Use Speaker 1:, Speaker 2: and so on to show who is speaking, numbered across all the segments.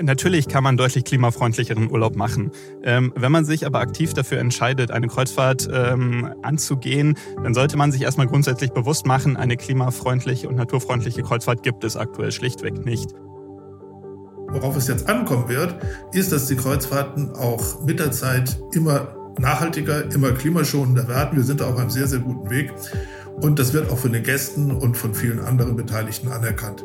Speaker 1: Natürlich kann man deutlich klimafreundlicheren Urlaub machen. Ähm, wenn man sich aber aktiv dafür entscheidet, eine Kreuzfahrt ähm, anzugehen, dann sollte man sich erstmal grundsätzlich bewusst machen, eine klimafreundliche und naturfreundliche Kreuzfahrt gibt es aktuell schlichtweg nicht.
Speaker 2: Worauf es jetzt ankommen wird, ist, dass die Kreuzfahrten auch mit der Zeit immer nachhaltiger, immer klimaschonender werden. Wir sind da auf einem sehr, sehr guten Weg. Und das wird auch von den Gästen und von vielen anderen Beteiligten anerkannt.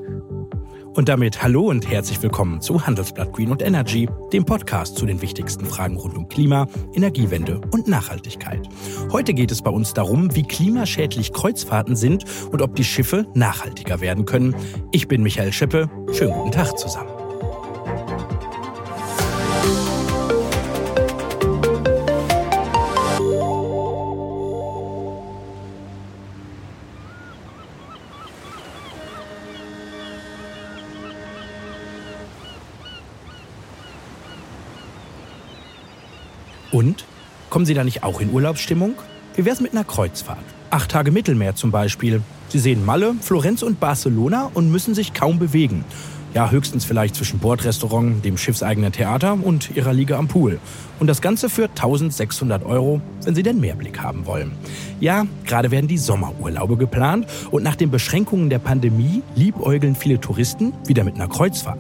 Speaker 3: Und damit hallo und herzlich willkommen zu Handelsblatt Green und Energy, dem Podcast zu den wichtigsten Fragen rund um Klima, Energiewende und Nachhaltigkeit. Heute geht es bei uns darum, wie klimaschädlich Kreuzfahrten sind und ob die Schiffe nachhaltiger werden können. Ich bin Michael Schippe. Schönen guten Tag zusammen. Kommen Sie da nicht auch in Urlaubsstimmung? Wie wär's mit einer Kreuzfahrt? Acht Tage Mittelmeer zum Beispiel. Sie sehen Malle, Florenz und Barcelona und müssen sich kaum bewegen. Ja, höchstens vielleicht zwischen Bordrestaurant, dem schiffseigenen Theater und ihrer Liege am Pool. Und das Ganze für 1600 Euro, wenn Sie den Mehrblick haben wollen. Ja, gerade werden die Sommerurlaube geplant und nach den Beschränkungen der Pandemie liebäugeln viele Touristen wieder mit einer Kreuzfahrt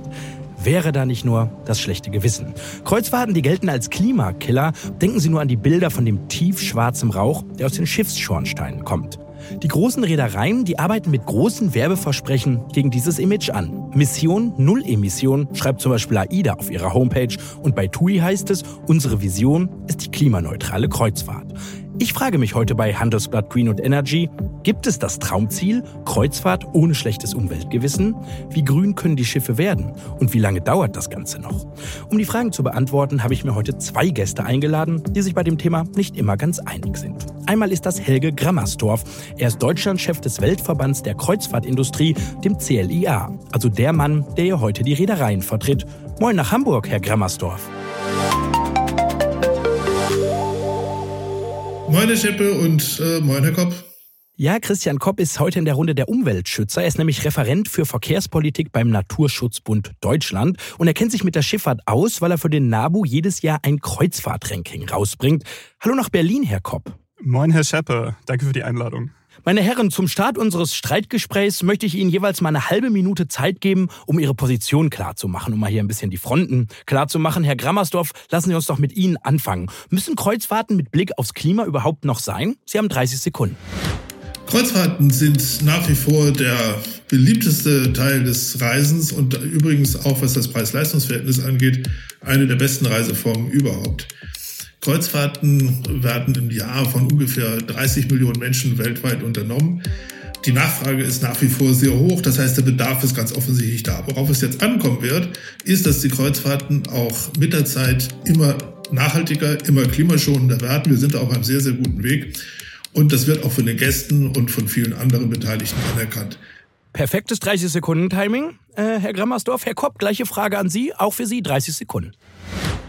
Speaker 3: wäre da nicht nur das schlechte Gewissen. Kreuzfahrten, die gelten als Klimakiller, denken Sie nur an die Bilder von dem tiefschwarzen Rauch, der aus den Schiffsschornsteinen kommt. Die großen Reedereien, die arbeiten mit großen Werbeversprechen gegen dieses Image an. Mission Null Emission schreibt zum Beispiel AIDA auf ihrer Homepage und bei TUI heißt es, unsere Vision ist die klimaneutrale Kreuzfahrt. Ich frage mich heute bei Handelsblatt Green und Energy, gibt es das Traumziel, Kreuzfahrt ohne schlechtes Umweltgewissen? Wie grün können die Schiffe werden? Und wie lange dauert das Ganze noch? Um die Fragen zu beantworten, habe ich mir heute zwei Gäste eingeladen, die sich bei dem Thema nicht immer ganz einig sind. Einmal ist das Helge Grammersdorf. Er ist Deutschlandchef des Weltverbands der Kreuzfahrtindustrie, dem CLIA. Also der Mann, der hier heute die Reedereien vertritt. Moin nach Hamburg, Herr Grammersdorf.
Speaker 2: Moin, Herr Scheppe und äh, moin, Herr Kopp.
Speaker 3: Ja, Christian Kopp ist heute in der Runde der Umweltschützer. Er ist nämlich Referent für Verkehrspolitik beim Naturschutzbund Deutschland und er kennt sich mit der Schifffahrt aus, weil er für den NABU jedes Jahr ein Kreuzfahrtranking rausbringt. Hallo nach Berlin, Herr Kopp.
Speaker 1: Moin, Herr Scheppe. Danke für die Einladung.
Speaker 3: Meine Herren, zum Start unseres Streitgesprächs möchte ich Ihnen jeweils mal eine halbe Minute Zeit geben, um Ihre Position klarzumachen, um mal hier ein bisschen die Fronten klarzumachen. Herr Grammersdorf, lassen Sie uns doch mit Ihnen anfangen. Müssen Kreuzfahrten mit Blick aufs Klima überhaupt noch sein? Sie haben 30 Sekunden.
Speaker 2: Kreuzfahrten sind nach wie vor der beliebteste Teil des Reisens und übrigens auch was das Preis-Leistungs-Verhältnis angeht, eine der besten Reiseformen überhaupt. Kreuzfahrten werden im Jahr von ungefähr 30 Millionen Menschen weltweit unternommen. Die Nachfrage ist nach wie vor sehr hoch, das heißt, der Bedarf ist ganz offensichtlich da. Worauf es jetzt ankommen wird, ist, dass die Kreuzfahrten auch mit der Zeit immer nachhaltiger, immer klimaschonender werden. Wir sind auf einem sehr, sehr guten Weg. Und das wird auch von den Gästen und von vielen anderen Beteiligten anerkannt.
Speaker 3: Perfektes 30-Sekunden-Timing. Äh, Herr Grammersdorf, Herr Kopp, gleiche Frage an Sie, auch für Sie 30 Sekunden.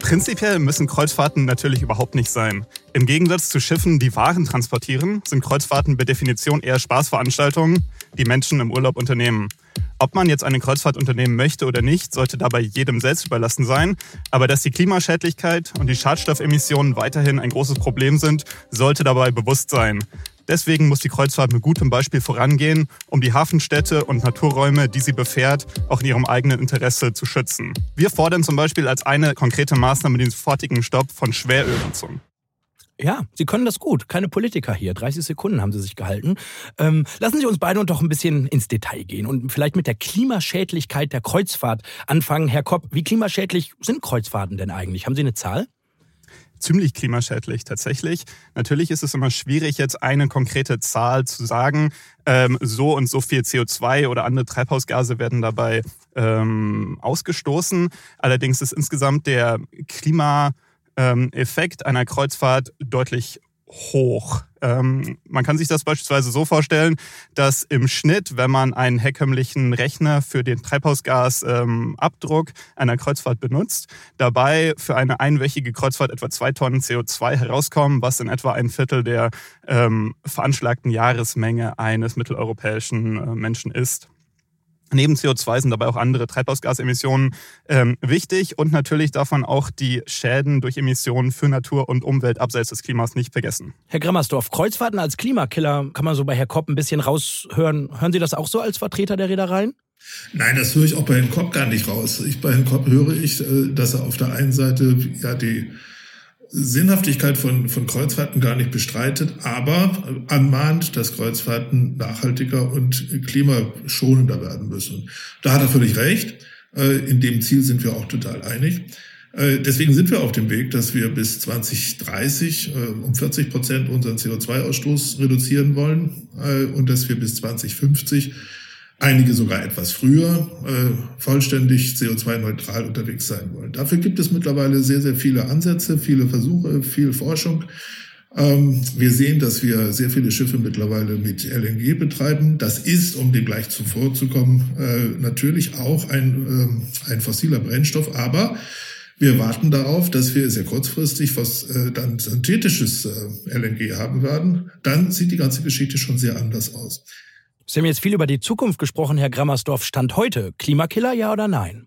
Speaker 1: Prinzipiell müssen Kreuzfahrten natürlich überhaupt nicht sein. Im Gegensatz zu Schiffen, die Waren transportieren, sind Kreuzfahrten per Definition eher Spaßveranstaltungen, die Menschen im Urlaub unternehmen. Ob man jetzt eine Kreuzfahrt unternehmen möchte oder nicht, sollte dabei jedem selbst überlassen sein. Aber dass die Klimaschädlichkeit und die Schadstoffemissionen weiterhin ein großes Problem sind, sollte dabei bewusst sein. Deswegen muss die Kreuzfahrt mit gutem Beispiel vorangehen, um die Hafenstädte und Naturräume, die sie befährt, auch in ihrem eigenen Interesse zu schützen. Wir fordern zum Beispiel als eine konkrete Maßnahme den sofortigen Stopp von Schwerölnutzung.
Speaker 3: Ja, Sie können das gut. Keine Politiker hier. 30 Sekunden haben Sie sich gehalten. Ähm, lassen Sie uns beide doch ein bisschen ins Detail gehen und vielleicht mit der Klimaschädlichkeit der Kreuzfahrt anfangen. Herr Kopp, wie klimaschädlich sind Kreuzfahrten denn eigentlich? Haben Sie eine Zahl?
Speaker 1: Ziemlich klimaschädlich tatsächlich. Natürlich ist es immer schwierig, jetzt eine konkrete Zahl zu sagen. Ähm, so und so viel CO2 oder andere Treibhausgase werden dabei ähm, ausgestoßen. Allerdings ist insgesamt der Klimaeffekt einer Kreuzfahrt deutlich hoch. Ähm, man kann sich das beispielsweise so vorstellen, dass im Schnitt, wenn man einen herkömmlichen Rechner für den Treibhausgasabdruck ähm, einer Kreuzfahrt benutzt, dabei für eine einwöchige Kreuzfahrt etwa zwei Tonnen CO2 herauskommen, was in etwa ein Viertel der ähm, veranschlagten Jahresmenge eines mitteleuropäischen äh, Menschen ist. Neben CO2 sind dabei auch andere Treibhausgasemissionen ähm, wichtig und natürlich darf man auch die Schäden durch Emissionen für Natur und Umwelt abseits des Klimas nicht vergessen.
Speaker 3: Herr Grammersdorf, Kreuzfahrten als Klimakiller kann man so bei Herr Kopp ein bisschen raushören. Hören Sie das auch so als Vertreter der Reedereien?
Speaker 2: Nein, das höre ich auch bei Herrn Kopp gar nicht raus. Ich, bei Herrn Kopp höre ich, äh, dass er auf der einen Seite ja die Sinnhaftigkeit von, von Kreuzfahrten gar nicht bestreitet, aber anmahnt, dass Kreuzfahrten nachhaltiger und klimaschonender werden müssen. Da hat er völlig recht. Äh, in dem Ziel sind wir auch total einig. Äh, deswegen sind wir auf dem Weg, dass wir bis 2030 äh, um 40 Prozent unseren CO2-Ausstoß reduzieren wollen und dass wir bis 2050 einige sogar etwas früher äh, vollständig CO2-neutral unterwegs sein wollen. Dafür gibt es mittlerweile sehr, sehr viele Ansätze, viele Versuche, viel Forschung. Ähm, wir sehen, dass wir sehr viele Schiffe mittlerweile mit LNG betreiben. Das ist, um dem gleich zuvorzukommen, äh, natürlich auch ein, äh, ein fossiler Brennstoff, aber wir warten darauf, dass wir sehr kurzfristig was äh, dann synthetisches äh, LNG haben werden. Dann sieht die ganze Geschichte schon sehr anders aus.
Speaker 3: Sie haben jetzt viel über die Zukunft gesprochen, Herr Grammersdorf. Stand heute, Klimakiller, ja oder nein?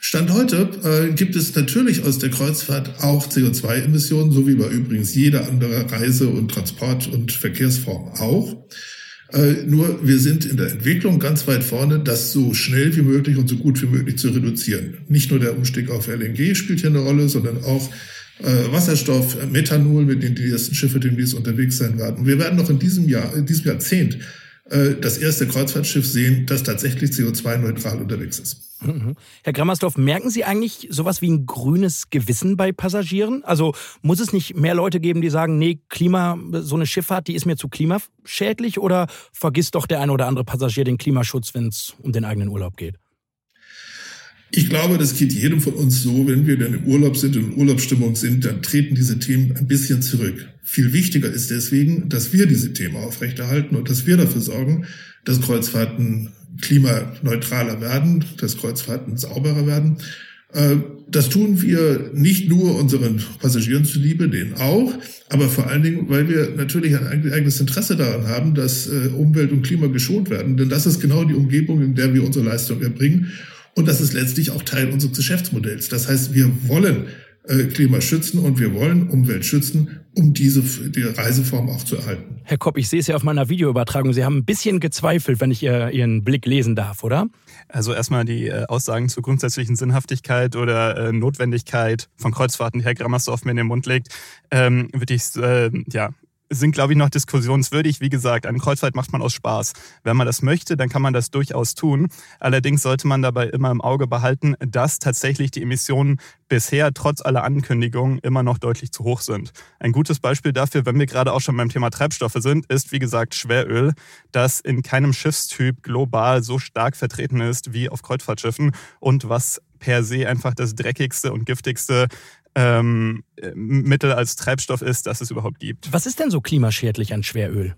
Speaker 2: Stand heute äh, gibt es natürlich aus der Kreuzfahrt auch CO2-Emissionen, so wie bei übrigens jeder andere Reise- und Transport- und Verkehrsform auch. Äh, nur wir sind in der Entwicklung ganz weit vorne, das so schnell wie möglich und so gut wie möglich zu reduzieren. Nicht nur der Umstieg auf LNG spielt hier eine Rolle, sondern auch äh, Wasserstoff, Methanol, mit denen die ersten Schiffe demnächst unterwegs sein werden. Wir werden noch in diesem Jahr, in diesem Jahrzehnt äh, das erste Kreuzfahrtschiff sehen, das tatsächlich CO2-neutral unterwegs ist.
Speaker 3: Mhm. Herr Grammersdorf, merken Sie eigentlich sowas wie ein grünes Gewissen bei Passagieren? Also muss es nicht mehr Leute geben, die sagen, nee, Klima, so eine Schifffahrt, die ist mir zu klimaschädlich oder vergisst doch der eine oder andere Passagier den Klimaschutz, wenn es um den eigenen Urlaub geht?
Speaker 2: Ich glaube, das geht jedem von uns so, wenn wir dann im Urlaub sind und in Urlaubsstimmung sind, dann treten diese Themen ein bisschen zurück. Viel wichtiger ist deswegen, dass wir diese Themen aufrechterhalten und dass wir dafür sorgen, dass Kreuzfahrten klimaneutraler werden, dass Kreuzfahrten sauberer werden. Äh, das tun wir nicht nur unseren Passagieren zuliebe, denen auch, aber vor allen Dingen, weil wir natürlich ein eigenes Interesse daran haben, dass äh, Umwelt und Klima geschont werden. Denn das ist genau die Umgebung, in der wir unsere Leistung erbringen. Und das ist letztlich auch Teil unseres Geschäftsmodells. Das heißt, wir wollen Klima schützen und wir wollen Umwelt schützen, um diese die Reiseform auch zu erhalten.
Speaker 3: Herr Kopp, ich sehe es ja auf meiner Videoübertragung. Sie haben ein bisschen gezweifelt, wenn ich Ihren Blick lesen darf, oder?
Speaker 1: Also erstmal die äh, Aussagen zur grundsätzlichen Sinnhaftigkeit oder äh, Notwendigkeit von Kreuzfahrten, die Herr Grammersdorf mir in den Mund legt, ähm, würde ich äh, ja sind, glaube ich, noch diskussionswürdig. Wie gesagt, eine Kreuzfahrt macht man aus Spaß. Wenn man das möchte, dann kann man das durchaus tun. Allerdings sollte man dabei immer im Auge behalten, dass tatsächlich die Emissionen bisher trotz aller Ankündigungen immer noch deutlich zu hoch sind. Ein gutes Beispiel dafür, wenn wir gerade auch schon beim Thema Treibstoffe sind, ist, wie gesagt, Schweröl, das in keinem Schiffstyp global so stark vertreten ist wie auf Kreuzfahrtschiffen und was per se einfach das dreckigste und giftigste ähm, Mittel als Treibstoff ist, das es überhaupt gibt.
Speaker 3: Was ist denn so klimaschädlich an Schweröl?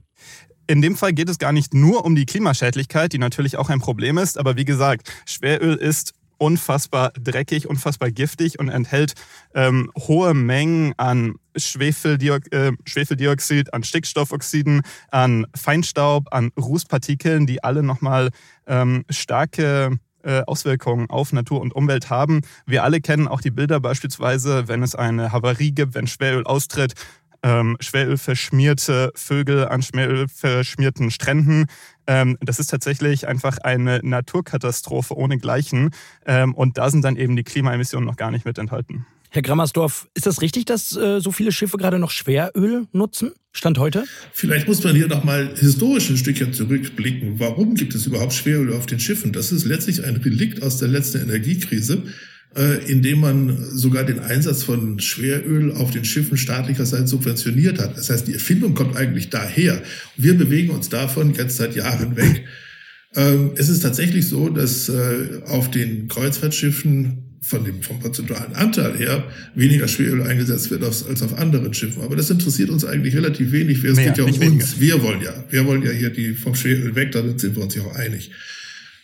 Speaker 1: In dem Fall geht es gar nicht nur um die Klimaschädlichkeit, die natürlich auch ein Problem ist, aber wie gesagt, Schweröl ist unfassbar dreckig, unfassbar giftig und enthält ähm, hohe Mengen an Schwefeldiox äh, Schwefeldioxid, an Stickstoffoxiden, an Feinstaub, an Rußpartikeln, die alle nochmal ähm, starke äh, Auswirkungen auf Natur und Umwelt haben. Wir alle kennen auch die Bilder beispielsweise, wenn es eine Havarie gibt, wenn Schweröl austritt, ähm, Schweröl verschmierte Vögel an Schweröl verschmierten Stränden. Ähm, das ist tatsächlich einfach eine Naturkatastrophe ohnegleichen. Ähm, und da sind dann eben die Klimaemissionen noch gar nicht mit enthalten.
Speaker 3: Herr Grammersdorf, ist das richtig, dass äh, so viele Schiffe gerade noch Schweröl nutzen? Stand heute?
Speaker 2: Vielleicht muss man hier noch mal historisch ein Stückchen zurückblicken. Warum gibt es überhaupt Schweröl auf den Schiffen? Das ist letztlich ein Relikt aus der letzten Energiekrise, äh, in dem man sogar den Einsatz von Schweröl auf den Schiffen staatlicherseits subventioniert hat. Das heißt, die Erfindung kommt eigentlich daher. Wir bewegen uns davon jetzt seit Jahren weg. Ähm, es ist tatsächlich so, dass äh, auf den Kreuzfahrtschiffen von dem, vom prozentualen Anteil her weniger Schweröl eingesetzt wird als, als auf anderen Schiffen. Aber das interessiert uns eigentlich relativ wenig. Es geht ja um weniger. uns. Wir wollen ja, wir wollen ja hier die vom Schweröl weg, da sind wir uns ja auch einig.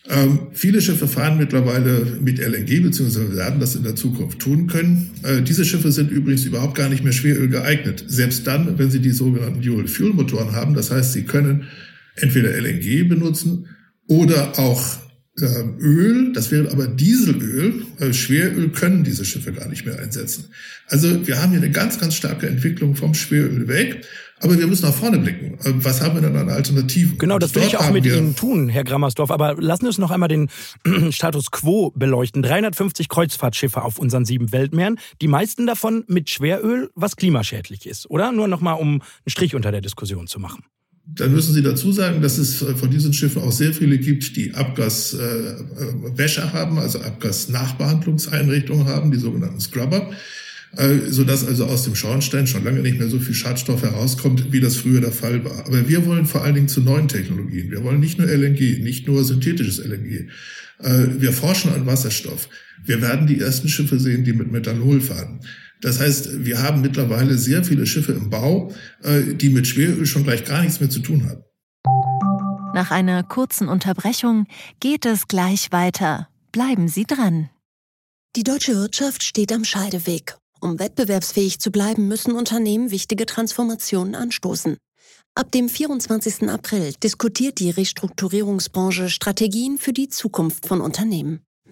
Speaker 2: Ähm, viele Schiffe fahren mittlerweile mit LNG, beziehungsweise werden das in der Zukunft tun können. Äh, diese Schiffe sind übrigens überhaupt gar nicht mehr Schweröl geeignet. Selbst dann, wenn sie die sogenannten Dual-Fuel-Motoren haben. Das heißt, sie können entweder LNG benutzen oder auch Öl, das wäre aber Dieselöl, äh, Schweröl können diese Schiffe gar nicht mehr einsetzen. Also wir haben hier eine ganz, ganz starke Entwicklung vom Schweröl weg. Aber wir müssen nach vorne blicken. Äh, was haben wir denn an Alternativen?
Speaker 3: Genau, das will ich auch mit Ihnen tun, Herr Grammersdorf. Aber lassen Sie uns noch einmal den Status quo beleuchten. 350 Kreuzfahrtschiffe auf unseren sieben Weltmeeren. Die meisten davon mit Schweröl, was klimaschädlich ist, oder? Nur noch mal, um einen Strich unter der Diskussion zu machen.
Speaker 2: Dann müssen Sie dazu sagen, dass es von diesen Schiffen auch sehr viele gibt, die Abgaswäsche äh, haben, also Abgasnachbehandlungseinrichtungen haben, die sogenannten Scrubber, äh, sodass also aus dem Schornstein schon lange nicht mehr so viel Schadstoff herauskommt, wie das früher der Fall war. Aber wir wollen vor allen Dingen zu neuen Technologien. Wir wollen nicht nur LNG, nicht nur synthetisches LNG. Äh, wir forschen an Wasserstoff. Wir werden die ersten Schiffe sehen, die mit Methanol fahren. Das heißt, wir haben mittlerweile sehr viele Schiffe im Bau, äh, die mit Schweröl schon gleich gar nichts mehr zu tun haben.
Speaker 4: Nach einer kurzen Unterbrechung geht es gleich weiter. Bleiben Sie dran.
Speaker 5: Die deutsche Wirtschaft steht am Scheideweg. Um wettbewerbsfähig zu bleiben, müssen Unternehmen wichtige Transformationen anstoßen. Ab dem 24. April diskutiert die Restrukturierungsbranche Strategien für die Zukunft von Unternehmen.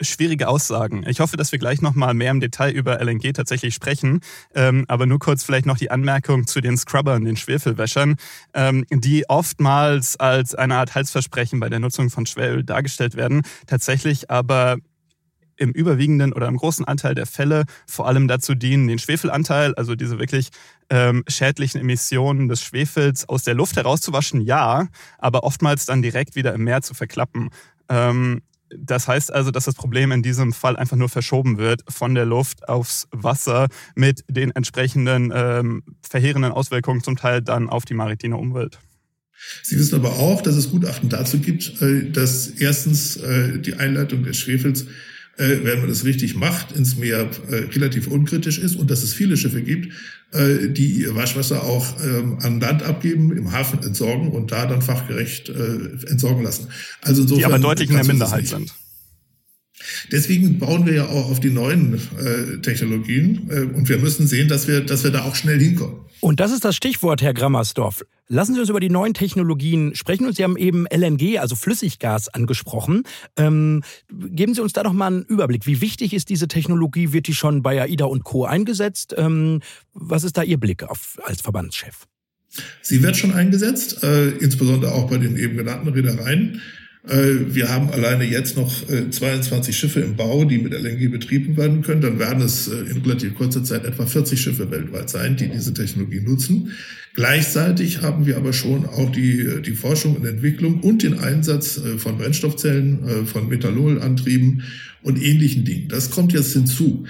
Speaker 1: schwierige Aussagen. Ich hoffe, dass wir gleich nochmal mehr im Detail über LNG tatsächlich sprechen. Ähm, aber nur kurz vielleicht noch die Anmerkung zu den Scrubbern, den Schwefelwäschern, ähm, die oftmals als eine Art Heilsversprechen bei der Nutzung von Schweröl dargestellt werden, tatsächlich aber im überwiegenden oder im großen Anteil der Fälle vor allem dazu dienen, den Schwefelanteil, also diese wirklich ähm, schädlichen Emissionen des Schwefels aus der Luft herauszuwaschen, ja, aber oftmals dann direkt wieder im Meer zu verklappen. Ähm, das heißt also, dass das Problem in diesem Fall einfach nur verschoben wird von der Luft aufs Wasser mit den entsprechenden ähm, verheerenden Auswirkungen zum Teil dann auf die maritime Umwelt.
Speaker 2: Sie wissen aber auch, dass es Gutachten dazu gibt, äh, dass erstens äh, die Einleitung des Schwefels äh, wenn man das richtig macht, ins Meer äh, relativ unkritisch ist und dass es viele Schiffe gibt, äh, die ihr Waschwasser auch ähm, an Land abgeben, im Hafen entsorgen und da dann fachgerecht äh, entsorgen lassen.
Speaker 1: Also insofern, die aber deutlich in der Minderheit sind.
Speaker 2: Deswegen bauen wir ja auch auf die neuen äh, Technologien äh, und wir müssen sehen, dass wir, dass wir da auch schnell hinkommen.
Speaker 3: Und das ist das Stichwort, Herr Grammersdorf. Lassen Sie uns über die neuen Technologien sprechen. Und Sie haben eben LNG, also Flüssiggas, angesprochen. Ähm, geben Sie uns da doch mal einen Überblick. Wie wichtig ist diese Technologie? Wird die schon bei AIDA und Co. eingesetzt? Ähm, was ist da Ihr Blick auf, als Verbandschef?
Speaker 2: Sie wird schon eingesetzt, äh, insbesondere auch bei den eben genannten Reedereien. Äh, wir haben alleine jetzt noch 22 äh, Schiffe im Bau, die mit LNG betrieben werden können. Dann werden es äh, in relativ kurzer Zeit etwa 40 Schiffe weltweit sein, die diese Technologie nutzen. Gleichzeitig haben wir aber schon auch die, die Forschung und Entwicklung und den Einsatz von Brennstoffzellen, von Methanolantrieben und ähnlichen Dingen. Das kommt jetzt hinzu.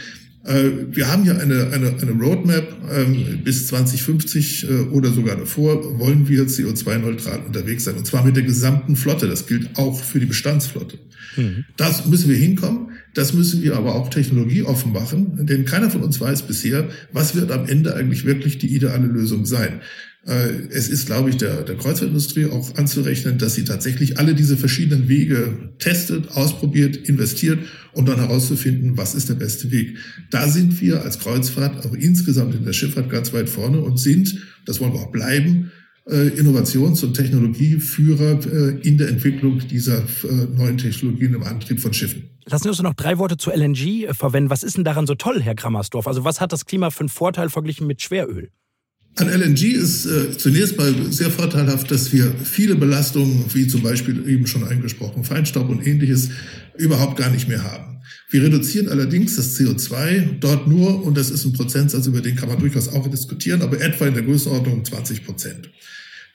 Speaker 2: Äh, wir haben hier eine, eine, eine Roadmap ähm, bis 2050 äh, oder sogar davor wollen wir CO2-neutral unterwegs sein. Und zwar mit der gesamten Flotte. Das gilt auch für die Bestandsflotte. Mhm. Das müssen wir hinkommen. Das müssen wir aber auch technologieoffen machen. Denn keiner von uns weiß bisher, was wird am Ende eigentlich wirklich die ideale Lösung sein. Äh, es ist, glaube ich, der, der Kreuzfahrtindustrie auch anzurechnen, dass sie tatsächlich alle diese verschiedenen Wege testet, ausprobiert, investiert, um dann herauszufinden, was ist der beste Weg. Da sind wir als Kreuzfahrt auch insgesamt in der Schifffahrt ganz weit vorne und sind, das wollen wir auch bleiben, äh, Innovations- und Technologieführer äh, in der Entwicklung dieser neuen Technologien im Antrieb von Schiffen.
Speaker 3: Lassen Sie uns noch drei Worte zu LNG verwenden. Was ist denn daran so toll, Herr Grammersdorf? Also was hat das Klima für einen Vorteil verglichen mit Schweröl?
Speaker 2: An LNG ist äh, zunächst mal sehr vorteilhaft, dass wir viele Belastungen, wie zum Beispiel eben schon angesprochen, Feinstaub und ähnliches, überhaupt gar nicht mehr haben. Wir reduzieren allerdings das CO2 dort nur, und das ist ein Prozentsatz, über den kann man durchaus auch diskutieren, aber etwa in der Größenordnung 20 Prozent.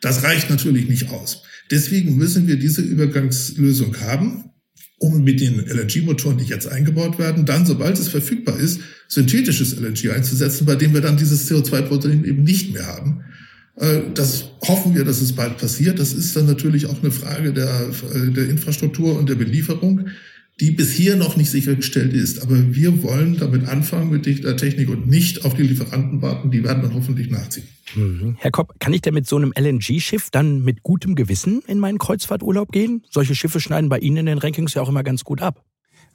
Speaker 2: Das reicht natürlich nicht aus. Deswegen müssen wir diese Übergangslösung haben um mit den LNG-Motoren, die jetzt eingebaut werden, dann, sobald es verfügbar ist, synthetisches LNG einzusetzen, bei dem wir dann dieses CO2-Protein eben nicht mehr haben. Äh, das hoffen wir, dass es bald passiert. Das ist dann natürlich auch eine Frage der, äh, der Infrastruktur und der Belieferung. Die bis hier noch nicht sichergestellt ist. Aber wir wollen damit anfangen mit der Technik und nicht auf die Lieferanten warten. Die werden dann hoffentlich nachziehen.
Speaker 3: Mhm. Herr Kopp, kann ich denn mit so einem LNG-Schiff dann mit gutem Gewissen in meinen Kreuzfahrturlaub gehen? Solche Schiffe schneiden bei Ihnen in den Rankings ja auch immer ganz gut ab.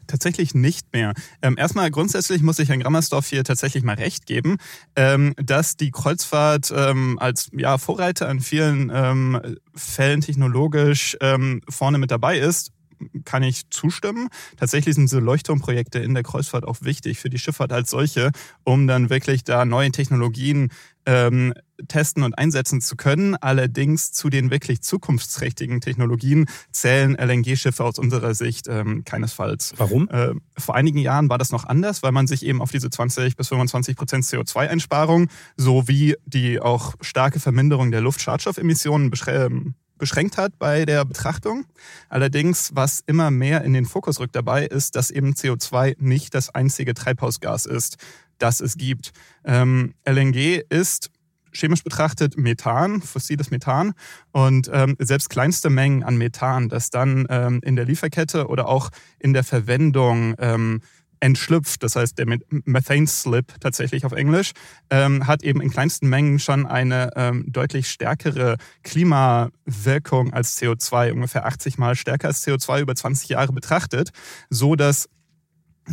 Speaker 1: Tatsächlich nicht mehr. Ähm, erstmal grundsätzlich muss ich Herrn Grammersdorf hier tatsächlich mal recht geben, ähm, dass die Kreuzfahrt ähm, als ja, Vorreiter in vielen ähm, Fällen technologisch ähm, vorne mit dabei ist kann ich zustimmen. Tatsächlich sind diese Leuchtturmprojekte in der Kreuzfahrt auch wichtig für die Schifffahrt als solche, um dann wirklich da neue Technologien ähm, testen und einsetzen zu können. Allerdings zu den wirklich zukunftsträchtigen Technologien zählen LNG-Schiffe aus unserer Sicht ähm, keinesfalls.
Speaker 3: Warum?
Speaker 1: Äh, vor einigen Jahren war das noch anders, weil man sich eben auf diese 20 bis 25 Prozent CO2-Einsparung sowie die auch starke Verminderung der Luftschadstoffemissionen beschreiben beschränkt hat bei der Betrachtung. Allerdings, was immer mehr in den Fokus rückt dabei, ist, dass eben CO2 nicht das einzige Treibhausgas ist, das es gibt. Ähm, LNG ist chemisch betrachtet Methan, fossiles Methan. Und ähm, selbst kleinste Mengen an Methan, das dann ähm, in der Lieferkette oder auch in der Verwendung ähm, entschlüpft, das heißt der Methane Slip tatsächlich auf Englisch, ähm, hat eben in kleinsten Mengen schon eine ähm, deutlich stärkere Klimawirkung als CO2, ungefähr 80 mal stärker als CO2 über 20 Jahre betrachtet, so dass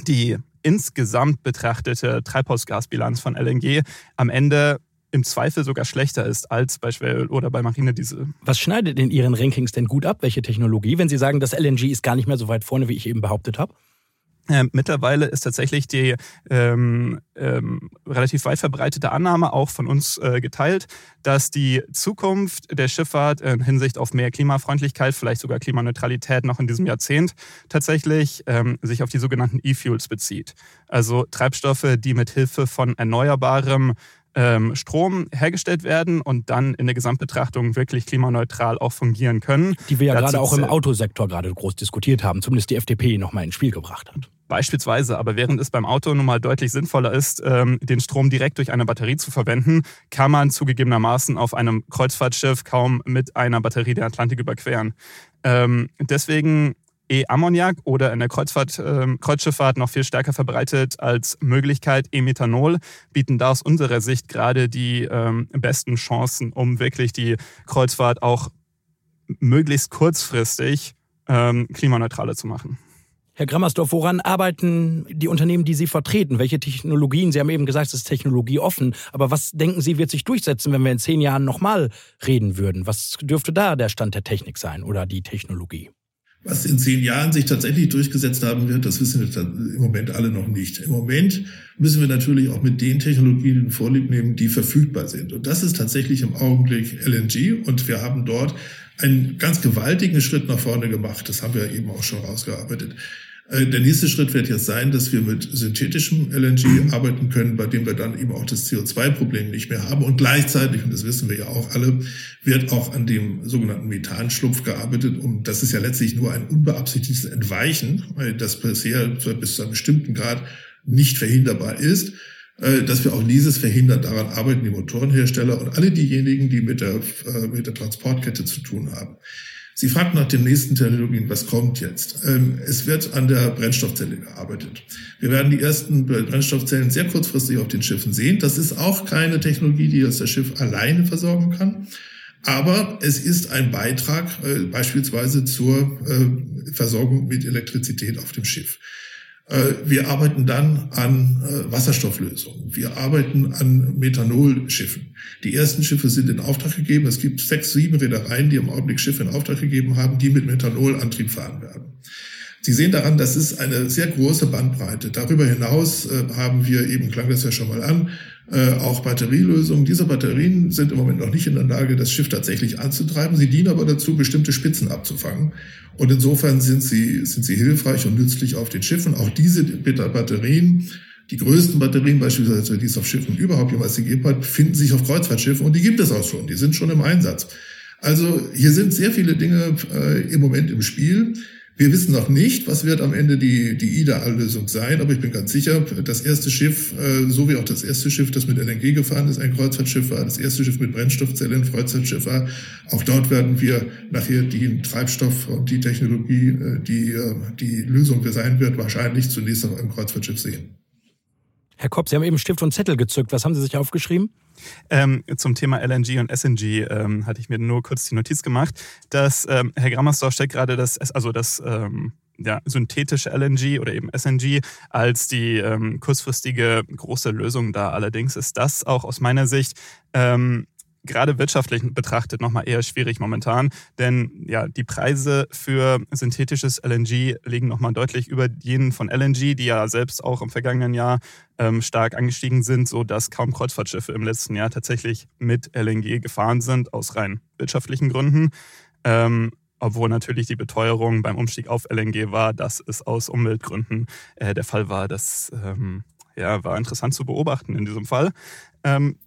Speaker 1: die insgesamt betrachtete Treibhausgasbilanz von LNG am Ende im Zweifel sogar schlechter ist als bei Schweröl oder bei Marinediesel.
Speaker 3: Was schneidet in Ihren Rankings denn gut ab? Welche Technologie? Wenn Sie sagen, das LNG ist gar nicht mehr so weit vorne, wie ich eben behauptet habe?
Speaker 1: Ähm, mittlerweile ist tatsächlich die ähm, ähm, relativ weit verbreitete Annahme auch von uns äh, geteilt, dass die Zukunft der Schifffahrt in Hinsicht auf mehr Klimafreundlichkeit, vielleicht sogar Klimaneutralität noch in diesem Jahrzehnt tatsächlich ähm, sich auf die sogenannten E-Fuels bezieht. Also Treibstoffe, die mit Hilfe von erneuerbarem ähm, Strom hergestellt werden und dann in der Gesamtbetrachtung wirklich klimaneutral auch fungieren können.
Speaker 3: Die wir ja gerade auch im Autosektor gerade groß diskutiert haben, zumindest die FDP nochmal ins Spiel gebracht hat.
Speaker 1: Beispielsweise, aber während es beim Auto nun mal deutlich sinnvoller ist, ähm, den Strom direkt durch eine Batterie zu verwenden, kann man zugegebenermaßen auf einem Kreuzfahrtschiff kaum mit einer Batterie den Atlantik überqueren. Ähm, deswegen E-Ammoniak oder in der Kreuzfahrt, äh, Kreuzschifffahrt noch viel stärker verbreitet als Möglichkeit E-Methanol, bieten da aus unserer Sicht gerade die ähm, besten Chancen, um wirklich die Kreuzfahrt auch möglichst kurzfristig ähm, klimaneutraler zu machen.
Speaker 3: Herr Grammersdorf, woran arbeiten die Unternehmen, die Sie vertreten? Welche Technologien? Sie haben eben gesagt, es ist technologieoffen. Aber was denken Sie, wird sich durchsetzen, wenn wir in zehn Jahren nochmal reden würden? Was dürfte da der Stand der Technik sein oder die Technologie?
Speaker 2: Was in zehn Jahren sich tatsächlich durchgesetzt haben wird, das wissen wir im Moment alle noch nicht. Im Moment müssen wir natürlich auch mit den Technologien Vorlieb nehmen, die verfügbar sind. Und das ist tatsächlich im Augenblick LNG. Und wir haben dort einen ganz gewaltigen Schritt nach vorne gemacht. Das haben wir eben auch schon rausgearbeitet. Äh, der nächste Schritt wird jetzt sein, dass wir mit synthetischem LNG arbeiten können, bei dem wir dann eben auch das CO2-Problem nicht mehr haben. Und gleichzeitig, und das wissen wir ja auch alle, wird auch an dem sogenannten Methanschlupf gearbeitet. Und das ist ja letztlich nur ein unbeabsichtigtes Entweichen, weil das bisher bis zu einem bestimmten Grad nicht verhinderbar ist äh, dass wir auch dieses verhindern. Daran arbeiten die Motorenhersteller und alle diejenigen, die mit der, äh, mit der Transportkette zu tun haben. Sie fragt nach den nächsten Technologien, was kommt jetzt? Ähm, es wird an der Brennstoffzelle gearbeitet. Wir werden die ersten Brennstoffzellen sehr kurzfristig auf den Schiffen sehen. Das ist auch keine Technologie, die das, das Schiff alleine versorgen kann. Aber es ist ein Beitrag äh, beispielsweise zur äh, Versorgung mit Elektrizität auf dem Schiff. Äh, wir arbeiten dann an äh, Wasserstofflösungen. Wir arbeiten an Methanolschiffen. Die ersten Schiffe sind in Auftrag gegeben. Es gibt sechs, sieben Reedereien, die im Augenblick Schiffe in Auftrag gegeben haben, die mit Methanolantrieb fahren werden. Sie sehen daran, das ist eine sehr große Bandbreite. Darüber hinaus äh, haben wir, eben klang das ja schon mal an, äh, auch Batterielösungen. Diese Batterien sind im Moment noch nicht in der Lage, das Schiff tatsächlich anzutreiben. Sie dienen aber dazu, bestimmte Spitzen abzufangen. Und insofern sind sie, sind sie hilfreich und nützlich auf den Schiffen. Auch diese Batterien, die größten Batterien beispielsweise, die es auf Schiffen überhaupt jemals gegeben hat, finden sich auf Kreuzfahrtschiffen und die gibt es auch schon. Die sind schon im Einsatz. Also hier sind sehr viele Dinge äh, im Moment im Spiel. Wir wissen noch nicht, was wird am Ende die, die Ideallösung sein, aber ich bin ganz sicher, das erste Schiff, äh, so wie auch das erste Schiff, das mit LNG gefahren ist, ein Kreuzfahrtschiff war, das erste Schiff mit Brennstoffzelle ein Kreuzfahrtschiff war, auch dort werden wir nachher den Treibstoff und die Technologie, äh, die äh, die Lösung sein wird, wahrscheinlich zunächst auf einem Kreuzfahrtschiff sehen.
Speaker 3: Herr Kopp, Sie haben eben Stift und Zettel gezückt. Was haben Sie sich aufgeschrieben?
Speaker 1: Ähm, zum Thema LNG und SNG ähm, hatte ich mir nur kurz die Notiz gemacht, dass ähm, Herr Grammersdorf stellt gerade das, also das ähm, ja, synthetische LNG oder eben SNG als die ähm, kurzfristige große Lösung da. Allerdings ist das auch aus meiner Sicht ähm, gerade wirtschaftlich betrachtet nochmal eher schwierig momentan, denn ja, die Preise für synthetisches LNG liegen nochmal deutlich über jenen von LNG, die ja selbst auch im vergangenen Jahr ähm, stark angestiegen sind, so dass kaum Kreuzfahrtschiffe im letzten Jahr tatsächlich mit LNG gefahren sind, aus rein wirtschaftlichen Gründen. Ähm, obwohl natürlich die Beteuerung beim Umstieg auf LNG war, dass es aus Umweltgründen äh, der Fall war. Das ähm, ja, war interessant zu beobachten in diesem Fall. Ähm,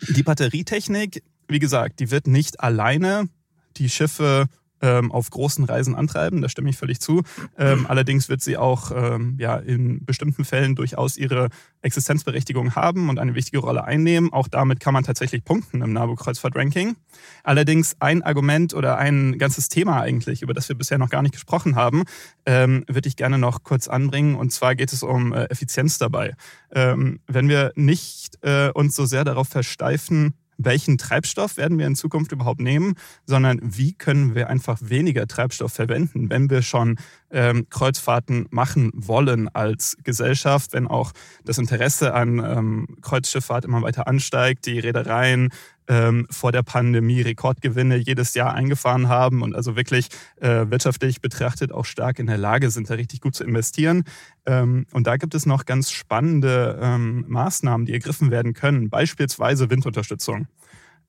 Speaker 1: die Batterietechnik, wie gesagt, die wird nicht alleine die Schiffe ähm, auf großen Reisen antreiben, da stimme ich völlig zu. Ähm, allerdings wird sie auch ähm, ja, in bestimmten Fällen durchaus ihre Existenzberechtigung haben und eine wichtige Rolle einnehmen. Auch damit kann man tatsächlich punkten im NABU-Kreuzfahrt-Ranking. Allerdings ein Argument oder ein ganzes Thema eigentlich, über das wir bisher noch gar nicht gesprochen haben, ähm, würde ich gerne noch kurz anbringen. Und zwar geht es um äh, Effizienz dabei. Ähm, wenn wir nicht äh, uns so sehr darauf versteifen, welchen Treibstoff werden wir in Zukunft überhaupt nehmen, sondern wie können wir einfach weniger Treibstoff verwenden, wenn wir schon ähm, Kreuzfahrten machen wollen als Gesellschaft, wenn auch das Interesse an ähm, Kreuzschifffahrt immer weiter ansteigt, die Reedereien ähm, vor der Pandemie Rekordgewinne jedes Jahr eingefahren haben und also wirklich äh, wirtschaftlich betrachtet auch stark in der Lage sind, da richtig gut zu investieren. Ähm, und da gibt es noch ganz spannende ähm, Maßnahmen, die ergriffen werden können, beispielsweise Windunterstützung.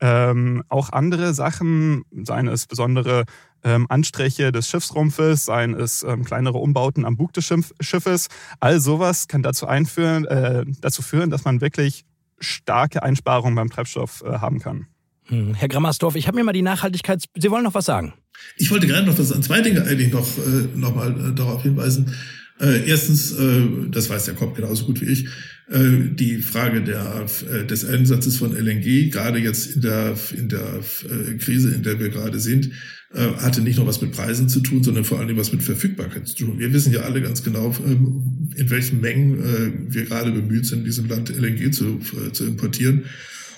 Speaker 1: Ähm, auch andere Sachen, seien es besondere ähm, Anstriche des Schiffsrumpfes, seien es ähm, kleinere Umbauten am Bug des Schiff Schiffes. All sowas kann dazu, einführen, äh, dazu führen, dass man wirklich starke Einsparungen beim Treibstoff äh, haben kann.
Speaker 3: Hm. Herr Grammersdorf, ich habe mir mal die Nachhaltigkeit. Sie wollen noch was sagen?
Speaker 2: Ich wollte gerade noch was an zwei Dinge eigentlich noch, äh, noch mal äh, darauf hinweisen. Äh, erstens, äh, das weiß der Kopf genauso gut wie ich, äh, die Frage der, äh, des Einsatzes von LNG, gerade jetzt in der, in der äh, Krise, in der wir gerade sind, äh, hatte nicht nur was mit Preisen zu tun, sondern vor allem was mit Verfügbarkeit zu tun. Wir wissen ja alle ganz genau, ähm, in welchen Mengen äh, wir gerade bemüht sind, in diesem Land LNG zu, äh, zu importieren.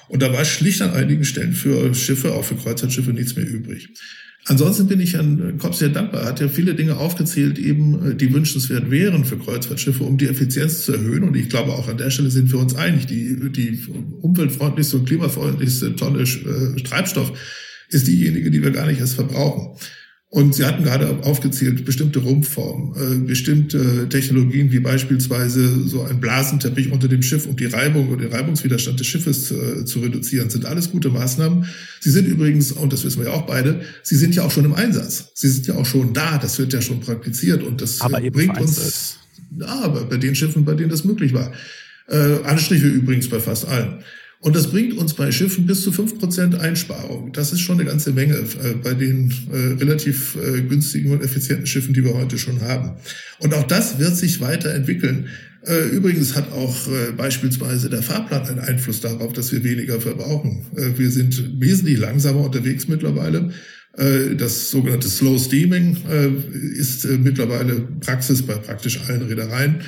Speaker 2: Und da war schlicht an einigen Stellen für Schiffe, auch für Kreuzfahrtschiffe, nichts mehr übrig. Ansonsten bin ich Herrn Kopp sehr dankbar. Er hat ja viele Dinge aufgezählt, eben die wünschenswert wären für Kreuzfahrtschiffe, um die Effizienz zu erhöhen. Und ich glaube, auch an der Stelle sind wir uns einig. Die, die umweltfreundlichste und klimafreundlichste Tonne Treibstoff ist diejenige, die wir gar nicht erst verbrauchen. Und Sie hatten gerade aufgezählt, bestimmte Rumpfformen, äh, bestimmte Technologien wie beispielsweise so ein Blasenteppich unter dem Schiff, um die Reibung oder den Reibungswiderstand des Schiffes äh, zu reduzieren, sind alles gute Maßnahmen. Sie sind übrigens, und das wissen wir ja auch beide, sie sind ja auch schon im Einsatz. Sie sind ja auch schon da, das wird ja schon praktiziert und das
Speaker 1: aber
Speaker 2: äh, bringt uns, ja, aber bei den Schiffen, bei denen das möglich war. Äh, Anstriche übrigens bei fast allen. Und das bringt uns bei Schiffen bis zu fünf Prozent Einsparung. Das ist schon eine ganze Menge äh, bei den äh, relativ äh, günstigen und effizienten Schiffen, die wir heute schon haben. Und auch das wird sich weiterentwickeln. Übrigens hat auch beispielsweise der Fahrplan einen Einfluss darauf, dass wir weniger verbrauchen. Wir sind wesentlich langsamer unterwegs mittlerweile. Das sogenannte Slow Steaming ist mittlerweile Praxis bei praktisch allen Reedereien.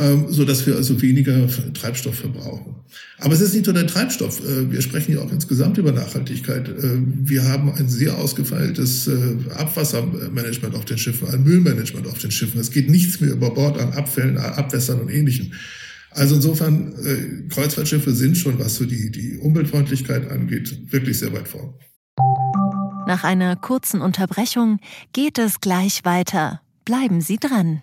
Speaker 2: Ähm, so dass wir also weniger Treibstoff verbrauchen. Aber es ist nicht nur der Treibstoff. Äh, wir sprechen ja auch insgesamt über Nachhaltigkeit. Äh, wir haben ein sehr ausgefeiltes äh, Abwassermanagement auf den Schiffen, ein Müllmanagement auf den Schiffen. Es geht nichts mehr über Bord an Abfällen, Abwässern und Ähnlichem. Also insofern, Kreuzfahrtschiffe sind schon, was so die, die Umweltfreundlichkeit angeht, wirklich sehr weit vorn.
Speaker 4: Nach einer kurzen Unterbrechung geht es gleich weiter. Bleiben Sie dran.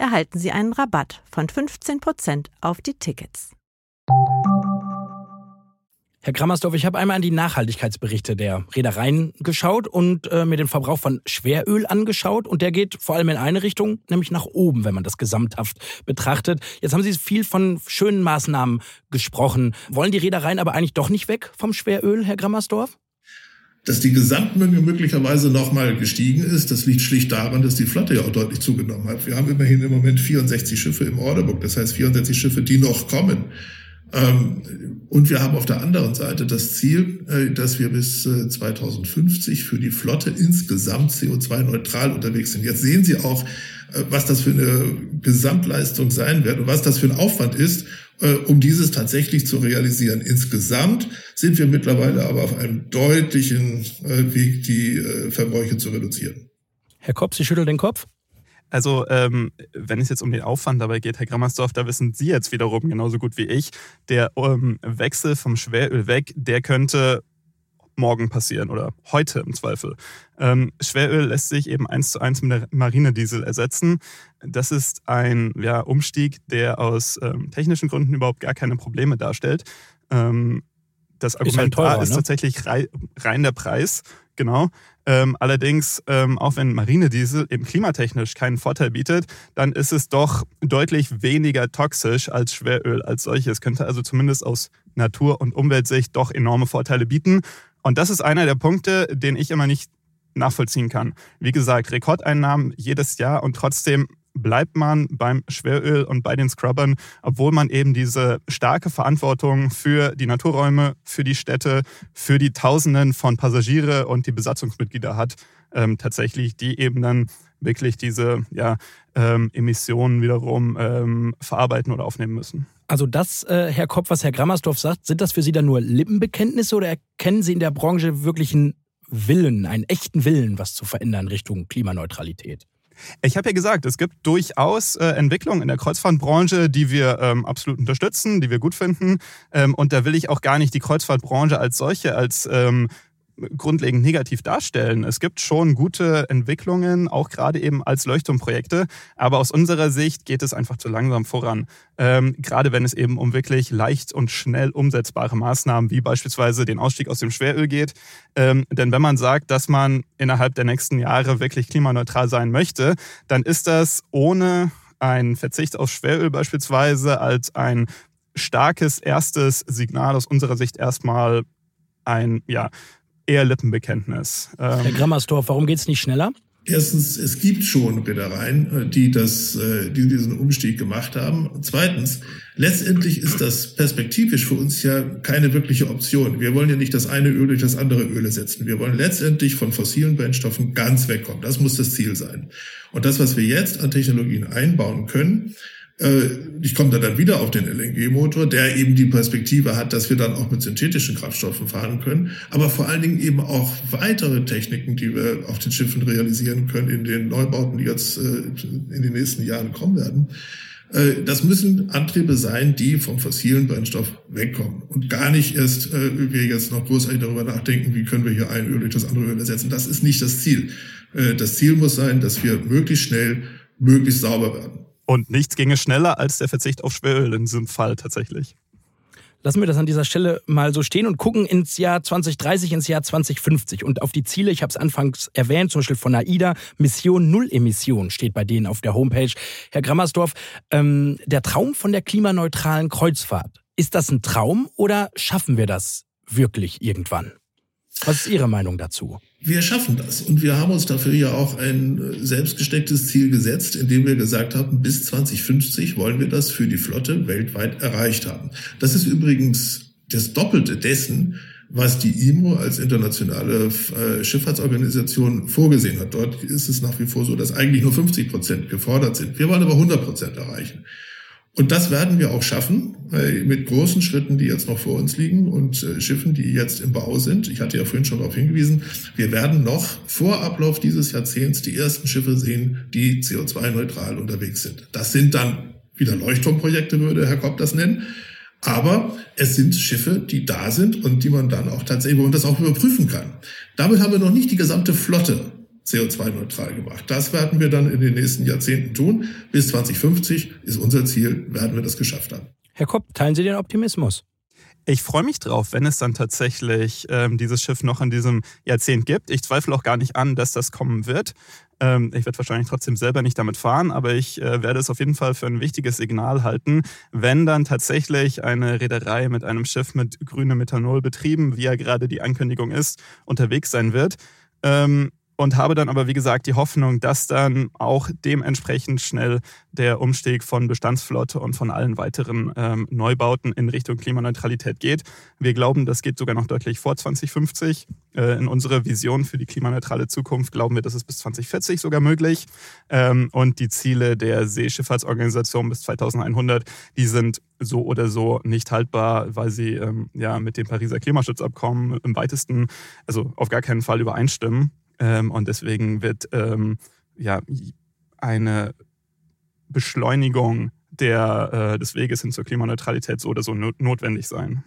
Speaker 6: erhalten Sie einen Rabatt von 15% auf die Tickets.
Speaker 3: Herr Grammersdorf, ich habe einmal an die Nachhaltigkeitsberichte der Reedereien geschaut und äh, mir den Verbrauch von Schweröl angeschaut. Und der geht vor allem in eine Richtung, nämlich nach oben, wenn man das gesamthaft betrachtet. Jetzt haben Sie viel von schönen Maßnahmen gesprochen. Wollen die Reedereien aber eigentlich doch nicht weg vom Schweröl, Herr Grammersdorf?
Speaker 2: Dass die Gesamtmenge möglicherweise nochmal gestiegen ist, das liegt schlicht daran, dass die Flotte ja auch deutlich zugenommen hat. Wir haben immerhin im Moment 64 Schiffe im Orderbook, das heißt 64 Schiffe, die noch kommen. Ähm, und wir haben auf der anderen Seite das Ziel, äh, dass wir bis 2050 äh, für die Flotte insgesamt CO2-neutral unterwegs sind. Jetzt sehen Sie auch, äh, was das für eine Gesamtleistung sein wird und was das für ein Aufwand ist, um dieses tatsächlich zu realisieren. Insgesamt sind wir mittlerweile aber auf einem deutlichen Weg, die Verbräuche zu reduzieren.
Speaker 3: Herr Kopp, Sie schütteln den Kopf?
Speaker 1: Also, ähm, wenn es jetzt um den Aufwand dabei geht, Herr Grammersdorf, da wissen Sie jetzt wiederum genauso gut wie ich, der ähm, Wechsel vom Schweröl weg, der könnte morgen passieren oder heute im Zweifel. Ähm, Schweröl lässt sich eben eins zu eins mit der Marinediesel ersetzen. Das ist ein ja, Umstieg, der aus ähm, technischen Gründen überhaupt gar keine Probleme darstellt. Ähm, das Argument ist, halt teurer, ist ne? tatsächlich rein der Preis, genau. Ähm, allerdings, ähm, auch wenn Marinediesel eben klimatechnisch keinen Vorteil bietet, dann ist es doch deutlich weniger toxisch als Schweröl als solches. Könnte also zumindest aus Natur- und Umweltsicht doch enorme Vorteile bieten. Und das ist einer der Punkte, den ich immer nicht nachvollziehen kann. Wie gesagt, Rekordeinnahmen jedes Jahr und trotzdem bleibt man beim Schweröl und bei den Scrubbern, obwohl man eben diese starke Verantwortung für die Naturräume, für die Städte, für die Tausenden von Passagiere und die Besatzungsmitglieder hat, ähm, tatsächlich, die eben dann wirklich diese ja, ähm, Emissionen wiederum ähm, verarbeiten oder aufnehmen müssen.
Speaker 3: Also das, äh, Herr Kopp, was Herr Grammersdorf sagt, sind das für Sie dann nur Lippenbekenntnisse oder erkennen Sie in der Branche wirklich einen Willen, einen echten Willen, was zu verändern Richtung Klimaneutralität?
Speaker 1: Ich habe ja gesagt, es gibt durchaus äh, Entwicklungen in der Kreuzfahrtbranche, die wir ähm, absolut unterstützen, die wir gut finden. Ähm, und da will ich auch gar nicht die Kreuzfahrtbranche als solche, als ähm, grundlegend negativ darstellen. Es gibt schon gute Entwicklungen, auch gerade eben als Leuchtturmprojekte, aber aus unserer Sicht geht es einfach zu langsam voran. Ähm, gerade wenn es eben um wirklich leicht und schnell umsetzbare Maßnahmen wie beispielsweise den Ausstieg aus dem Schweröl geht. Ähm, denn wenn man sagt, dass man innerhalb der nächsten Jahre wirklich klimaneutral sein möchte, dann ist das ohne einen Verzicht auf Schweröl beispielsweise als ein starkes erstes Signal aus unserer Sicht erstmal ein ja, eher Lippenbekenntnis.
Speaker 3: Ähm, Herr Grammersdorf, warum geht es nicht schneller?
Speaker 2: Erstens, es gibt schon Reedereien, äh, die, das, äh, die diesen Umstieg gemacht haben. Zweitens, letztendlich ist das perspektivisch für uns ja keine wirkliche Option. Wir wollen ja nicht das eine Öl durch das andere Öl ersetzen. Wir wollen letztendlich von fossilen Brennstoffen ganz wegkommen. Das muss das Ziel sein. Und das, was wir jetzt an Technologien einbauen können, äh, ich komme dann wieder auf den LNG-Motor, der eben die Perspektive hat, dass wir dann auch mit synthetischen Kraftstoffen fahren können, aber vor allen Dingen eben auch weitere Techniken, die wir auf den Schiffen realisieren können, in den Neubauten, die jetzt äh, in den nächsten Jahren kommen werden. Äh, das müssen Antriebe sein, die vom fossilen Brennstoff wegkommen und gar nicht erst wir jetzt noch großartig darüber nachdenken, wie können wir hier ein Öl durch das andere Öl ersetzen. Das ist nicht das Ziel. Das Ziel muss sein, dass wir möglichst schnell, möglichst sauber werden.
Speaker 1: Und nichts ginge schneller als der Verzicht auf Schweröl in diesem Fall tatsächlich.
Speaker 3: Lassen wir das an dieser Stelle mal so stehen und gucken ins Jahr 2030, ins Jahr 2050 und auf die Ziele. Ich habe es anfangs erwähnt, zum Beispiel von AIDA. Mission Null Emission steht bei denen auf der Homepage. Herr Grammersdorf, ähm, der Traum von der klimaneutralen Kreuzfahrt, ist das ein Traum oder schaffen wir das wirklich irgendwann? Was ist Ihre Meinung dazu?
Speaker 2: Wir schaffen das. Und wir haben uns dafür ja auch ein äh, selbstgestecktes Ziel gesetzt, indem wir gesagt haben, bis 2050 wollen wir das für die Flotte weltweit erreicht haben. Das ist übrigens das Doppelte dessen, was die IMO als internationale äh, Schifffahrtsorganisation vorgesehen hat. Dort ist es nach wie vor so, dass eigentlich nur 50 Prozent gefordert sind. Wir wollen aber 100 Prozent erreichen. Und das werden wir auch schaffen, mit großen Schritten, die jetzt noch vor uns liegen und äh, Schiffen, die jetzt im Bau sind. Ich hatte ja vorhin schon darauf hingewiesen, wir werden noch vor Ablauf dieses Jahrzehnts die ersten Schiffe sehen, die CO2-neutral unterwegs sind. Das sind dann wieder Leuchtturmprojekte, würde Herr Kopp das nennen. Aber es sind Schiffe, die da sind und die man dann auch tatsächlich, und das auch überprüfen kann. Damit haben wir noch nicht die gesamte Flotte CO2-neutral gemacht. Das werden wir dann in den nächsten Jahrzehnten tun. Bis 2050 ist unser Ziel, werden wir das geschafft haben.
Speaker 3: Herr Kopp, teilen Sie den Optimismus?
Speaker 1: Ich freue mich drauf, wenn es dann tatsächlich ähm, dieses Schiff noch in diesem Jahrzehnt gibt. Ich zweifle auch gar nicht an, dass das kommen wird. Ähm, ich werde wahrscheinlich trotzdem selber nicht damit fahren, aber ich äh, werde es auf jeden Fall für ein wichtiges Signal halten, wenn dann tatsächlich eine Reederei mit einem Schiff mit grünem Methanol betrieben, wie ja gerade die Ankündigung ist, unterwegs sein wird. Ähm, und habe dann aber, wie gesagt, die Hoffnung, dass dann auch dementsprechend schnell der Umstieg von Bestandsflotte und von allen weiteren ähm, Neubauten in Richtung Klimaneutralität geht. Wir glauben, das geht sogar noch deutlich vor 2050. Äh, in unserer Vision für die klimaneutrale Zukunft glauben wir, das ist bis 2040 sogar möglich. Ähm, und die Ziele der Seeschifffahrtsorganisation bis 2100, die sind so oder so nicht haltbar, weil sie ähm, ja mit dem Pariser Klimaschutzabkommen im weitesten, also auf gar keinen Fall übereinstimmen. Ähm, und deswegen wird ähm, ja eine Beschleunigung der, äh, des Weges hin zur Klimaneutralität so oder so notwendig sein.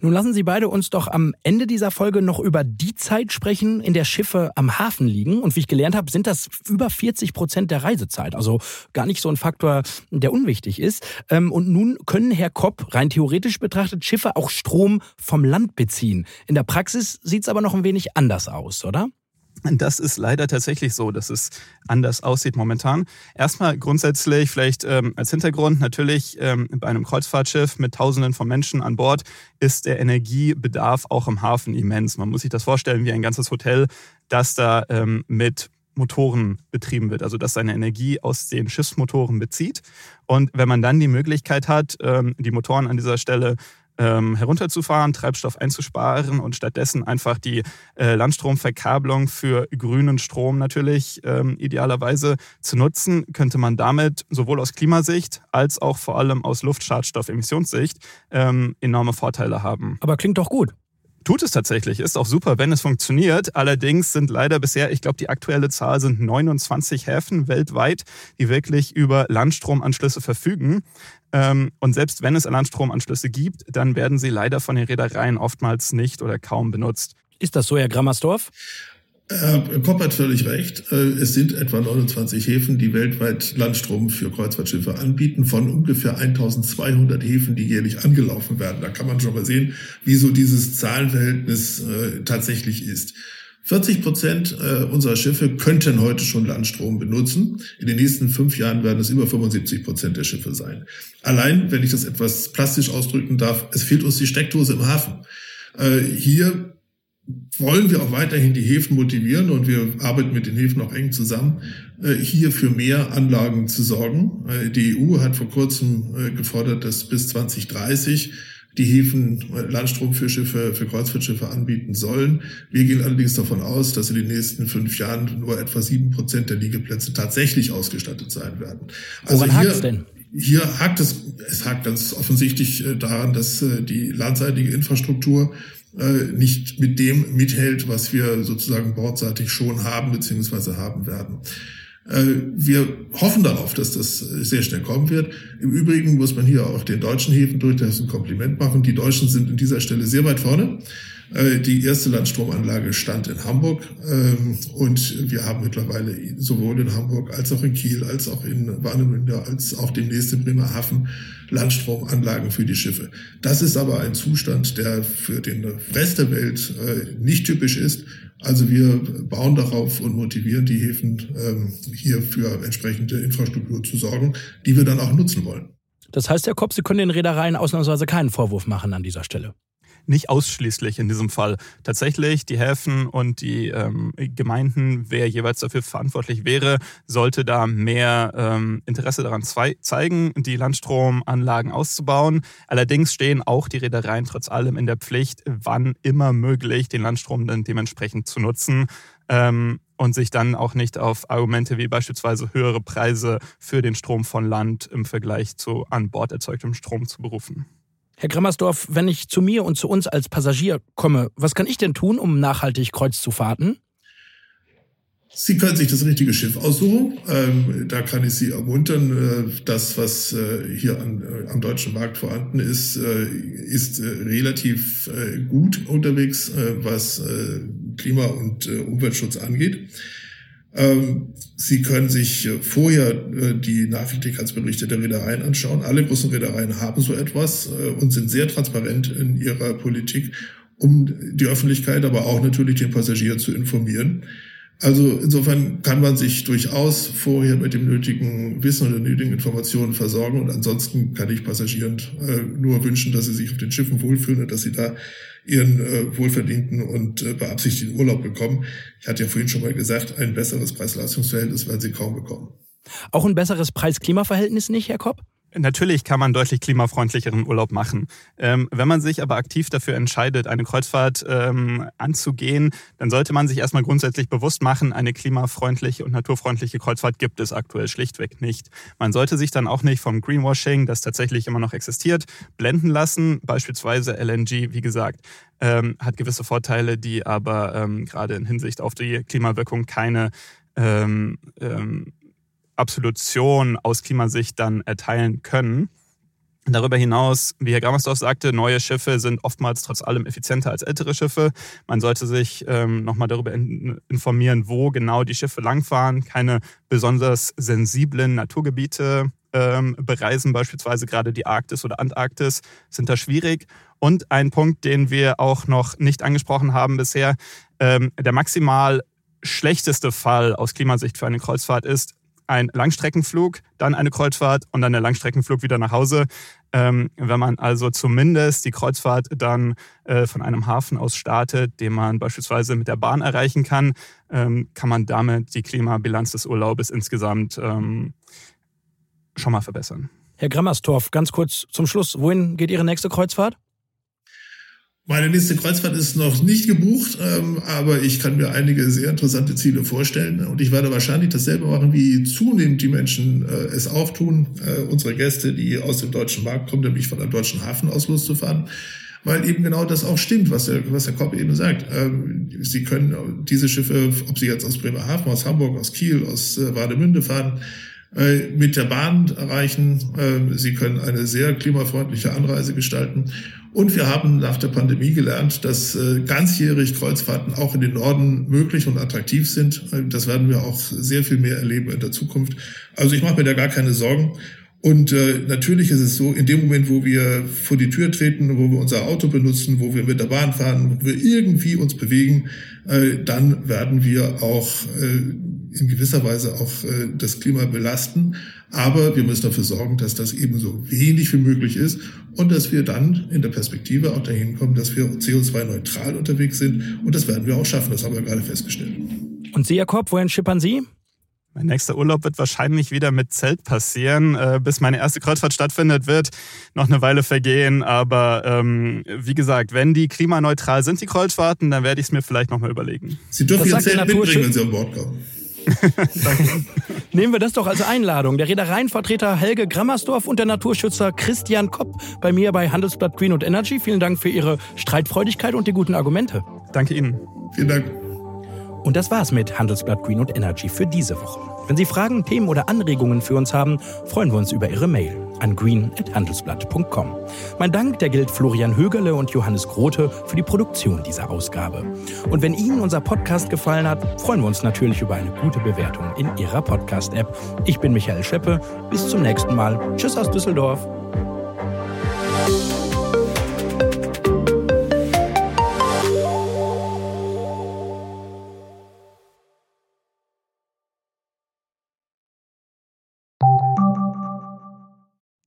Speaker 3: Nun lassen Sie beide uns doch am Ende dieser Folge noch über die Zeit sprechen, in der Schiffe am Hafen liegen. Und wie ich gelernt habe, sind das über 40 Prozent der Reisezeit. Also gar nicht so ein Faktor, der unwichtig ist. Ähm, und nun können Herr Kopp rein theoretisch betrachtet Schiffe auch Strom vom Land beziehen. In der Praxis sieht es aber noch ein wenig anders aus, oder?
Speaker 1: Das ist leider tatsächlich so, dass es anders aussieht momentan. Erstmal grundsätzlich vielleicht ähm, als Hintergrund, natürlich ähm, bei einem Kreuzfahrtschiff mit Tausenden von Menschen an Bord ist der Energiebedarf auch im Hafen immens. Man muss sich das vorstellen wie ein ganzes Hotel, das da ähm, mit Motoren betrieben wird, also dass seine Energie aus den Schiffsmotoren bezieht. Und wenn man dann die Möglichkeit hat, ähm, die Motoren an dieser Stelle ähm, herunterzufahren, Treibstoff einzusparen und stattdessen einfach die äh, Landstromverkabelung für grünen Strom natürlich ähm, idealerweise zu nutzen, könnte man damit sowohl aus Klimasicht als auch vor allem aus Luftschadstoffemissionssicht ähm, enorme Vorteile haben.
Speaker 3: Aber klingt doch gut.
Speaker 1: Tut es tatsächlich, ist auch super, wenn es funktioniert. Allerdings sind leider bisher, ich glaube, die aktuelle Zahl sind 29 Häfen weltweit, die wirklich über Landstromanschlüsse verfügen. Ähm, und selbst wenn es Landstromanschlüsse gibt, dann werden sie leider von den Reedereien oftmals nicht oder kaum benutzt.
Speaker 3: Ist das so, Herr Grammersdorf?
Speaker 2: Herr Kopp hat völlig recht. Äh, es sind etwa 29 Häfen, die weltweit Landstrom für Kreuzfahrtschiffe anbieten, von ungefähr 1200 Häfen, die jährlich angelaufen werden. Da kann man schon mal sehen, wie so dieses Zahlenverhältnis äh, tatsächlich ist. 40 Prozent äh, unserer Schiffe könnten heute schon Landstrom benutzen. In den nächsten fünf Jahren werden es über 75 Prozent der Schiffe sein. Allein, wenn ich das etwas plastisch ausdrücken darf, es fehlt uns die Steckdose im Hafen. Hier wollen wir auch weiterhin die Häfen motivieren und wir arbeiten mit den Häfen auch eng zusammen, äh, hier für mehr Anlagen zu sorgen. Äh, die EU hat vor kurzem äh, gefordert, dass bis 2030 die Häfen Landstrom für Schiffe, für Kreuzfahrtschiffe anbieten sollen. Wir gehen allerdings davon aus, dass in den nächsten fünf Jahren nur etwa sieben Prozent der Liegeplätze tatsächlich ausgestattet sein werden.
Speaker 3: Also Woran hier, denn?
Speaker 2: Hier hakt es, es hakt ganz offensichtlich daran, dass die landseitige Infrastruktur äh, nicht mit dem mithält, was wir sozusagen bordseitig schon haben bzw. haben werden. Äh, wir hoffen darauf, dass das sehr schnell kommen wird. Im Übrigen muss man hier auch den deutschen Häfen durchaus ein Kompliment machen. Die Deutschen sind an dieser Stelle sehr weit vorne. Äh, die erste Landstromanlage stand in Hamburg ähm, und wir haben mittlerweile sowohl in Hamburg als auch in Kiel, als auch in Warnemünde, als auch demnächst in Bremerhaven Landstromanlagen für die Schiffe. Das ist aber ein Zustand, der für den Rest der Welt äh, nicht typisch ist. Also wir bauen darauf und motivieren die Häfen, ähm, hier für entsprechende Infrastruktur zu sorgen, die wir dann auch nutzen wollen.
Speaker 3: Das heißt, Herr Kopp, Sie können den Reedereien ausnahmsweise keinen Vorwurf machen an dieser Stelle
Speaker 1: nicht ausschließlich in diesem Fall. Tatsächlich die Häfen und die ähm, Gemeinden, wer jeweils dafür verantwortlich wäre, sollte da mehr ähm, Interesse daran zeigen, die Landstromanlagen auszubauen. Allerdings stehen auch die Reedereien trotz allem in der Pflicht, wann immer möglich den Landstrom dann dementsprechend zu nutzen. Ähm, und sich dann auch nicht auf Argumente wie beispielsweise höhere Preise für den Strom von Land im Vergleich zu an Bord erzeugtem Strom zu berufen.
Speaker 3: Herr Grimmersdorf, wenn ich zu mir und zu uns als Passagier komme, was kann ich denn tun, um nachhaltig Kreuz zu fahrten?
Speaker 2: Sie können sich das richtige Schiff aussuchen. Ähm, da kann ich Sie ermuntern. Äh, das, was äh, hier an, äh, am deutschen Markt vorhanden ist, ist relativ gut unterwegs, was Klima- und Umweltschutz angeht. Ähm, Sie können sich äh, vorher äh, die Nachhaltigkeitsberichte der Reedereien anschauen. Alle großen Reedereien haben so etwas äh, und sind sehr transparent in ihrer Politik, um die Öffentlichkeit, aber auch natürlich den Passagier zu informieren. Also insofern kann man sich durchaus vorher mit dem nötigen Wissen und der nötigen Informationen versorgen. Und ansonsten kann ich Passagieren nur wünschen, dass sie sich auf den Schiffen wohlfühlen und dass sie da ihren äh, wohlverdienten und äh, beabsichtigten Urlaub bekommen. Ich hatte ja vorhin schon mal gesagt, ein besseres Preis-Leistungs-Verhältnis werden sie kaum bekommen.
Speaker 3: Auch ein besseres Preis-Klima-Verhältnis nicht, Herr Kopp?
Speaker 1: Natürlich kann man deutlich klimafreundlicheren Urlaub machen. Ähm, wenn man sich aber aktiv dafür entscheidet, eine Kreuzfahrt ähm, anzugehen, dann sollte man sich erstmal grundsätzlich bewusst machen, eine klimafreundliche und naturfreundliche Kreuzfahrt gibt es aktuell schlichtweg nicht. Man sollte sich dann auch nicht vom Greenwashing, das tatsächlich immer noch existiert, blenden lassen. Beispielsweise LNG, wie gesagt, ähm, hat gewisse Vorteile, die aber ähm, gerade in Hinsicht auf die Klimawirkung keine ähm, ähm, Absolution aus Klimasicht dann erteilen können. Darüber hinaus, wie Herr Grammersdorf sagte, neue Schiffe sind oftmals trotz allem effizienter als ältere Schiffe. Man sollte sich ähm, nochmal darüber in, informieren, wo genau die Schiffe langfahren. Keine besonders sensiblen Naturgebiete ähm, bereisen, beispielsweise gerade die Arktis oder Antarktis, sind da schwierig. Und ein Punkt, den wir auch noch nicht angesprochen haben bisher, ähm, der maximal schlechteste Fall aus Klimasicht für eine Kreuzfahrt ist, ein Langstreckenflug, dann eine Kreuzfahrt und dann der Langstreckenflug wieder nach Hause. Ähm, wenn man also zumindest die Kreuzfahrt dann äh, von einem Hafen aus startet, den man beispielsweise mit der Bahn erreichen kann, ähm, kann man damit die Klimabilanz des Urlaubes insgesamt ähm, schon mal verbessern.
Speaker 3: Herr Grammerstorff, ganz kurz zum Schluss, wohin geht Ihre nächste Kreuzfahrt?
Speaker 2: Meine nächste Kreuzfahrt ist noch nicht gebucht, ähm, aber ich kann mir einige sehr interessante Ziele vorstellen. Und ich werde wahrscheinlich dasselbe machen, wie zunehmend die Menschen äh, es auch tun. Äh, unsere Gäste, die aus dem deutschen Markt kommen, nämlich von einem deutschen Hafen aus loszufahren. Weil eben genau das auch stimmt, was der, was der Kopp eben sagt. Ähm, sie können diese Schiffe, ob sie jetzt aus Bremerhaven, aus Hamburg, aus Kiel, aus äh, Warnemünde fahren, äh, mit der Bahn erreichen. Ähm, sie können eine sehr klimafreundliche Anreise gestalten. Und wir haben nach der Pandemie gelernt, dass äh, ganzjährig Kreuzfahrten auch in den Norden möglich und attraktiv sind. Äh, das werden wir auch sehr viel mehr erleben in der Zukunft. Also ich mache mir da gar keine Sorgen. Und natürlich ist es so, in dem Moment, wo wir vor die Tür treten, wo wir unser Auto benutzen, wo wir mit der Bahn fahren, wo wir irgendwie uns bewegen, dann werden wir auch in gewisser Weise auch äh, das Klima belasten. Aber wir müssen dafür sorgen, dass das eben so wenig wie möglich ist und dass wir dann in der Perspektive auch dahin kommen, dass wir CO2-neutral unterwegs sind. Und das werden wir auch schaffen. Das haben wir gerade festgestellt.
Speaker 3: Und Sie, Jakob, wohin schippern Sie?
Speaker 1: Mein nächster Urlaub wird wahrscheinlich wieder mit Zelt passieren. Äh, bis meine erste Kreuzfahrt stattfindet, wird noch eine Weile vergehen. Aber ähm, wie gesagt, wenn die klimaneutral sind, die Kreuzfahrten, dann werde ich es mir vielleicht nochmal überlegen.
Speaker 2: Sie dürfen Ihr Zelt mitbringen, wenn Sie an Bord kommen.
Speaker 3: Nehmen wir das doch als Einladung. Der Reedereienvertreter Helge Grammersdorf und der Naturschützer Christian Kopp bei mir bei Handelsblatt Green und Energy. Vielen Dank für Ihre Streitfreudigkeit und die guten Argumente.
Speaker 1: Danke Ihnen.
Speaker 2: Vielen Dank.
Speaker 3: Und das war's mit Handelsblatt Green und Energy für diese Woche. Wenn Sie Fragen, Themen oder Anregungen für uns haben, freuen wir uns über Ihre Mail an green.handelsblatt.com. Mein Dank, der gilt Florian Högerle und Johannes Grote für die Produktion dieser Ausgabe. Und wenn Ihnen unser Podcast gefallen hat, freuen wir uns natürlich über eine gute Bewertung in Ihrer Podcast-App. Ich bin Michael Scheppe. Bis zum nächsten Mal. Tschüss aus Düsseldorf.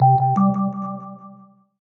Speaker 7: you